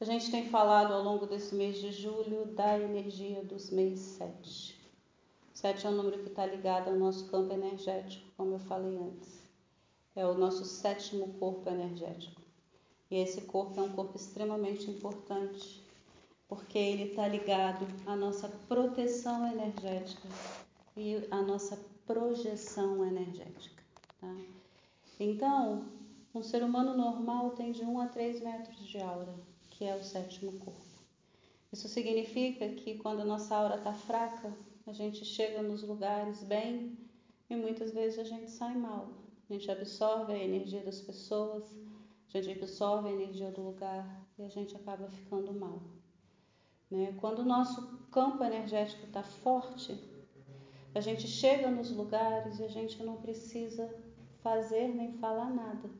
A gente tem falado ao longo desse mês de julho da energia dos meses 7. 7 é um número que está ligado ao nosso campo energético, como eu falei antes. É o nosso sétimo corpo energético. E esse corpo é um corpo extremamente importante, porque ele está ligado à nossa proteção energética e à nossa projeção energética. Tá? Então, um ser humano normal tem de 1 a 3 metros de aura, que é o sétimo corpo. Isso significa que quando a nossa aura está fraca, a gente chega nos lugares bem e muitas vezes a gente sai mal. A gente absorve a energia das pessoas, a gente absorve a energia do lugar e a gente acaba ficando mal. Né? Quando o nosso campo energético está forte, a gente chega nos lugares e a gente não precisa fazer nem falar nada.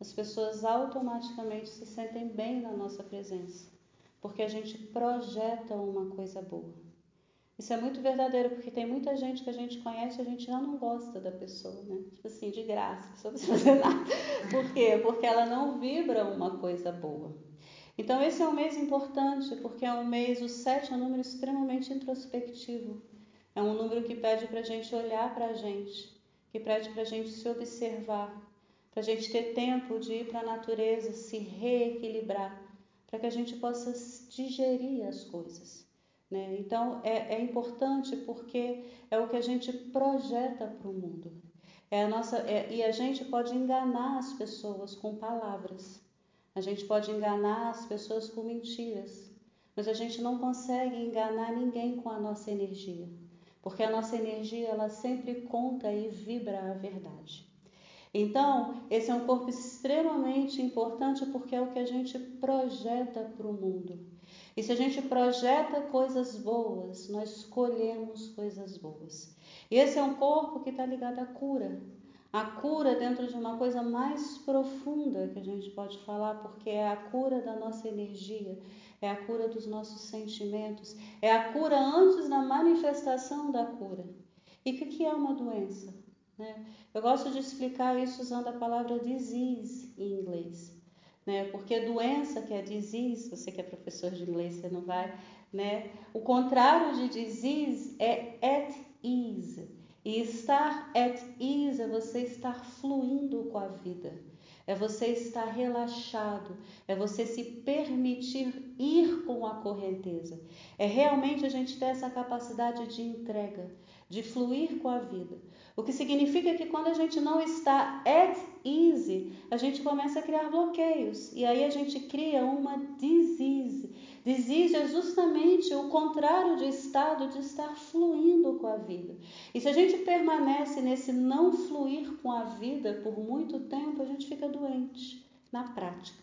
As pessoas automaticamente se sentem bem na nossa presença, porque a gente projeta uma coisa boa. Isso é muito verdadeiro, porque tem muita gente que a gente conhece e a gente já não gosta da pessoa, né? Tipo assim, de graça, só precisa fazer nada. Por quê? Porque ela não vibra uma coisa boa. Então, esse é um mês importante, porque é um mês, o 7 é um número extremamente introspectivo. É um número que pede para a gente olhar para a gente, que pede para a gente se observar, para a gente ter tempo de ir para a natureza, se reequilibrar, para que a gente possa digerir as coisas. Né? Então é, é importante porque é o que a gente projeta para o mundo. É a nossa, é, e a gente pode enganar as pessoas com palavras, a gente pode enganar as pessoas com mentiras, mas a gente não consegue enganar ninguém com a nossa energia, porque a nossa energia ela sempre conta e vibra a verdade. Então, esse é um corpo extremamente importante porque é o que a gente projeta para o mundo. E se a gente projeta coisas boas, nós colhemos coisas boas. E esse é um corpo que está ligado à cura. A cura dentro de uma coisa mais profunda que a gente pode falar, porque é a cura da nossa energia, é a cura dos nossos sentimentos, é a cura antes da manifestação da cura. E o que é uma doença? Né? Eu gosto de explicar isso usando a palavra disease em inglês né? Porque doença, que é disease, você que é professor de inglês, você não vai, né? O contrário de disease é at ease. E estar at ease é você estar fluindo com a vida. É você estar relaxado, é você se permitir ir com a correnteza. É realmente a gente ter essa capacidade de entrega, de fluir com a vida. O que significa que quando a gente não está at easy, a gente começa a criar bloqueios e aí a gente cria uma disease. Disease é justamente o contrário de estado de estar fluindo com a vida. E se a gente permanece nesse não fluir com a vida por muito tempo, a gente fica doente na prática.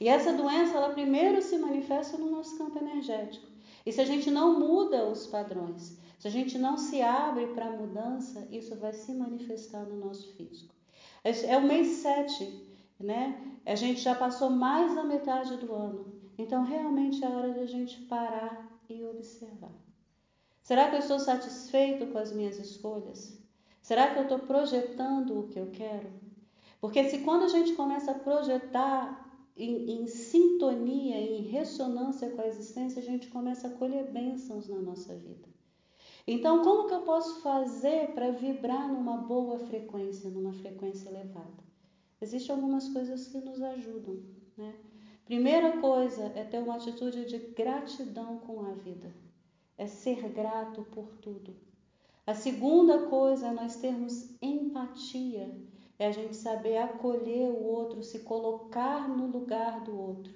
E essa doença, ela primeiro se manifesta no nosso campo energético. E se a gente não muda os padrões, se a gente não se abre para a mudança, isso vai se manifestar no nosso físico. É o mês 7, né? A gente já passou mais da metade do ano. Então, realmente é hora de a gente parar e observar. Será que eu estou satisfeito com as minhas escolhas? Será que eu estou projetando o que eu quero? Porque se quando a gente começa a projetar em, em, sintonia, em ressonância com a existência, a gente começa a colher bênçãos na nossa vida. Então, como que eu posso fazer para vibrar numa boa frequência, numa frequência elevada? Existem algumas coisas que nos ajudam, né? Primeira coisa é ter uma atitude de gratidão com a vida, é ser grato por tudo. A segunda coisa é nós termos empatia, é a gente saber acolher o outro, se colocar no lugar do outro.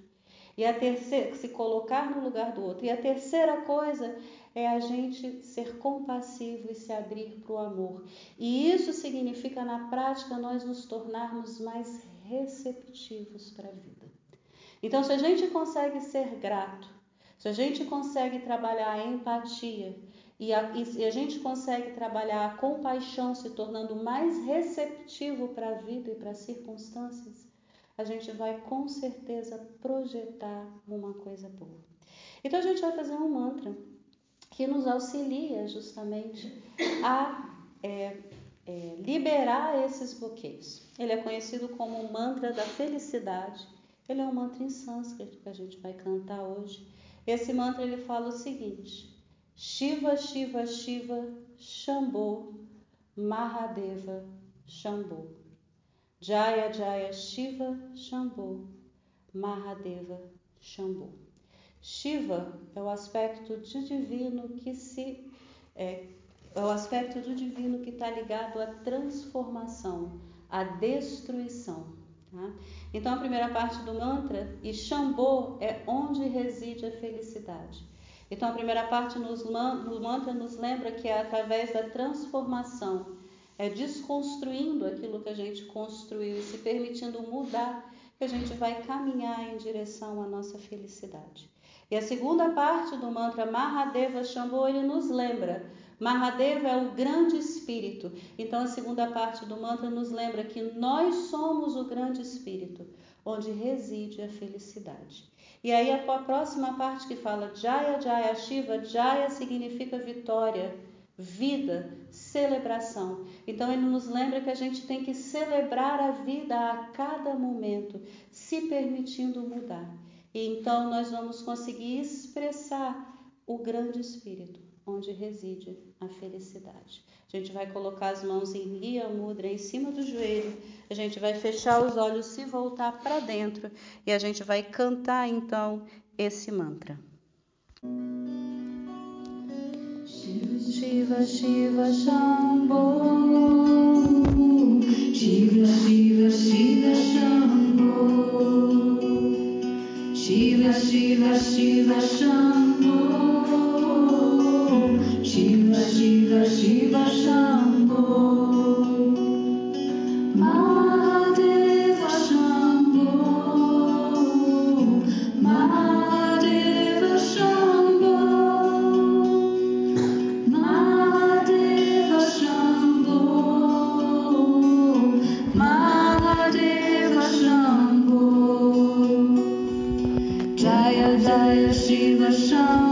E a terceira, se colocar no lugar do outro. E a terceira coisa é a gente ser compassivo e se abrir para o amor. E isso significa, na prática, nós nos tornarmos mais receptivos para a vida. Então, se a gente consegue ser grato, se a gente consegue trabalhar a empatia e a, e a gente consegue trabalhar a compaixão, se tornando mais receptivo para a vida e para as circunstâncias, a gente vai com certeza projetar uma coisa boa. Então, a gente vai fazer um mantra que nos auxilia justamente a é, é, liberar esses bloqueios. Ele é conhecido como o mantra da felicidade Ele é um mantra em sânscrito que a gente vai cantar hoje. Esse mantra ele fala o seguinte: Shiva, Shiva, Shiva, Shambho, Mahadeva, Shambho. Jaya, Jaya, Shiva, Shambho, Mahadeva, Shambho. Shiva é o aspecto de divino que se é, é o aspecto do divino que está ligado à transformação, à destruição. Tá? Então, a primeira parte do mantra, e Shambho é onde reside a felicidade. Então, a primeira parte nos, no mantra nos lembra que é através da transformação, é desconstruindo aquilo que a gente construiu e se permitindo mudar, que a gente vai caminhar em direção à nossa felicidade. E a segunda parte do mantra Mahadeva Shambho, ele nos lembra Mahadeva é o grande espírito. Então, a segunda parte do mantra nos lembra que nós somos o grande espírito, onde reside a felicidade. E aí, a próxima parte que fala Jaya Jaya Shiva, Jaya significa vitória, vida, celebração. Então, ele nos lembra que a gente tem que celebrar a vida a cada momento, se permitindo mudar. E então, nós vamos conseguir expressar o grande espírito onde reside a felicidade. A gente vai colocar as mãos em guia mudra em cima do joelho, a gente vai fechar os olhos, se voltar para dentro e a gente vai cantar então esse mantra. Shiva Shiva Shambho Shiva Shiva Shambho Shiva Shiva Shiva Jaya Jaya Shiva Shambho